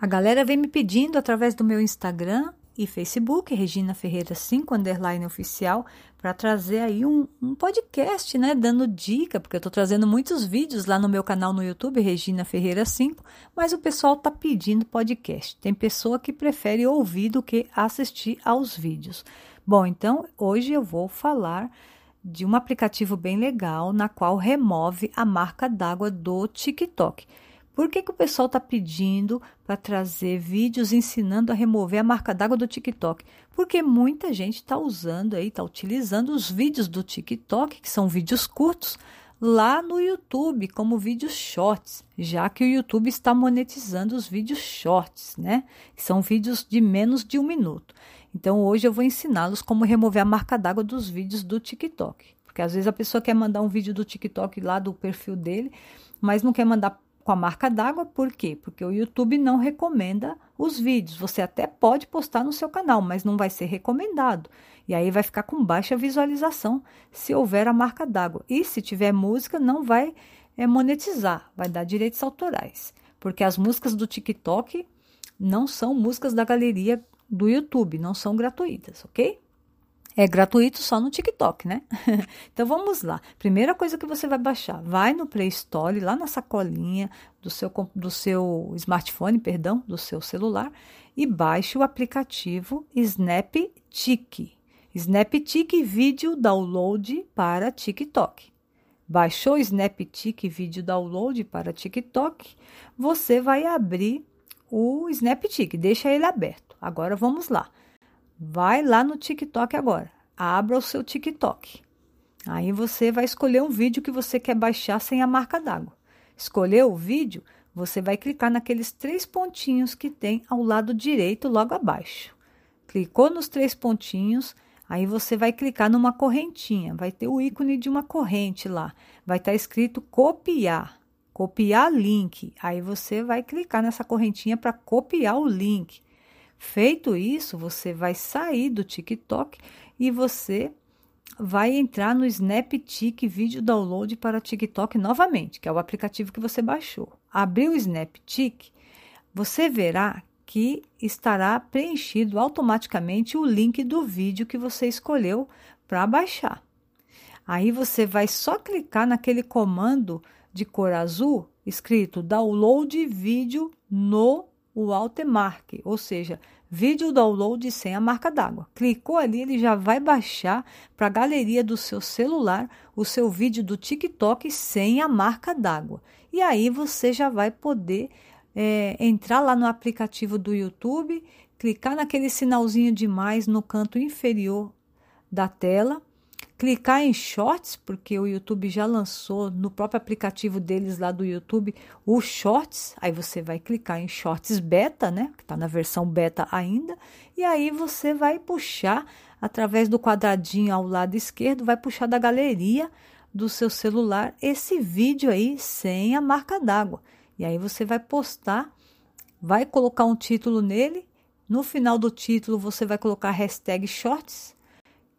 A galera vem me pedindo através do meu Instagram e Facebook, Regina Ferreira 5 underline oficial, para trazer aí um, um, podcast, né? Dando dica, porque eu estou trazendo muitos vídeos lá no meu canal no YouTube, Regina Ferreira 5, mas o pessoal está pedindo podcast. Tem pessoa que prefere ouvir do que assistir aos vídeos. Bom, então hoje eu vou falar de um aplicativo bem legal na qual remove a marca d'água do TikTok. Por que, que o pessoal está pedindo para trazer vídeos ensinando a remover a marca d'água do TikTok? Porque muita gente está usando aí, está utilizando os vídeos do TikTok, que são vídeos curtos, lá no YouTube como vídeos shorts, já que o YouTube está monetizando os vídeos shorts, né? São vídeos de menos de um minuto. Então hoje eu vou ensiná-los como remover a marca d'água dos vídeos do TikTok. Porque às vezes a pessoa quer mandar um vídeo do TikTok lá do perfil dele, mas não quer mandar com a marca d'água, por quê? Porque o YouTube não recomenda os vídeos. Você até pode postar no seu canal, mas não vai ser recomendado. E aí vai ficar com baixa visualização se houver a marca d'água. E se tiver música, não vai é, monetizar, vai dar direitos autorais. Porque as músicas do TikTok não são músicas da galeria do YouTube, não são gratuitas, ok? É gratuito só no TikTok, né? então vamos lá. Primeira coisa que você vai baixar, vai no Play Store, lá na sacolinha do seu, do seu smartphone, perdão, do seu celular, e baixe o aplicativo SnapTik. SnapTik Vídeo Download para TikTok. Baixou o SnapTik Vídeo Download para TikTok, você vai abrir o SnapTik, deixa ele aberto. Agora vamos lá. Vai lá no TikTok agora. Abra o seu TikTok. Aí você vai escolher um vídeo que você quer baixar sem a marca d'água. Escolheu o vídeo, você vai clicar naqueles três pontinhos que tem ao lado direito, logo abaixo. Clicou nos três pontinhos, aí você vai clicar numa correntinha. Vai ter o ícone de uma corrente lá. Vai estar tá escrito copiar. Copiar link. Aí você vai clicar nessa correntinha para copiar o link. Feito isso, você vai sair do TikTok e você vai entrar no SnapTik Vídeo Download para TikTok novamente, que é o aplicativo que você baixou. Abriu o SnapTik, você verá que estará preenchido automaticamente o link do vídeo que você escolheu para baixar. Aí você vai só clicar naquele comando de cor azul escrito Download vídeo no o watermark, ou seja, vídeo download sem a marca d'água. Clicou ali, ele já vai baixar para a galeria do seu celular o seu vídeo do TikTok sem a marca d'água. E aí você já vai poder é, entrar lá no aplicativo do YouTube, clicar naquele sinalzinho de mais no canto inferior da tela clicar em Shorts, porque o YouTube já lançou no próprio aplicativo deles lá do YouTube o Shorts. Aí você vai clicar em Shorts Beta, né? Que está na versão beta ainda. E aí você vai puxar através do quadradinho ao lado esquerdo, vai puxar da galeria do seu celular esse vídeo aí sem a marca d'água. E aí você vai postar, vai colocar um título nele. No final do título você vai colocar hashtag Shorts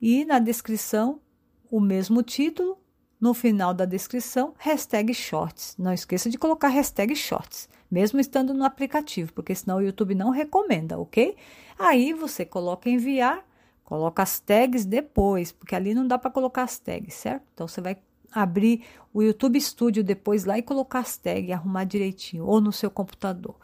e na descrição o mesmo título, no final da descrição, hashtag shorts. Não esqueça de colocar hashtag shorts, mesmo estando no aplicativo, porque senão o YouTube não recomenda, ok? Aí você coloca enviar, coloca as tags depois, porque ali não dá para colocar as tags, certo? Então você vai abrir o YouTube Studio depois lá e colocar as tags, arrumar direitinho, ou no seu computador.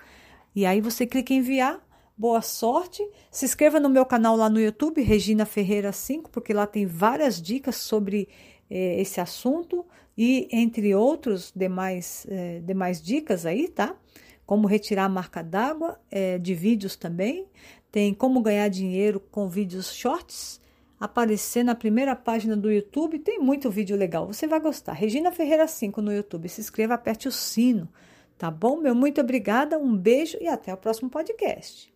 E aí você clica em enviar, Boa sorte. Se inscreva no meu canal lá no YouTube, Regina Ferreira 5, porque lá tem várias dicas sobre eh, esse assunto e entre outros demais, eh, demais dicas aí, tá? Como retirar a marca d'água, eh, de vídeos também. Tem como ganhar dinheiro com vídeos shorts. Aparecer na primeira página do YouTube, tem muito vídeo legal. Você vai gostar. Regina Ferreira 5 no YouTube. Se inscreva, aperte o sino. Tá bom? Meu muito obrigada, um beijo e até o próximo podcast.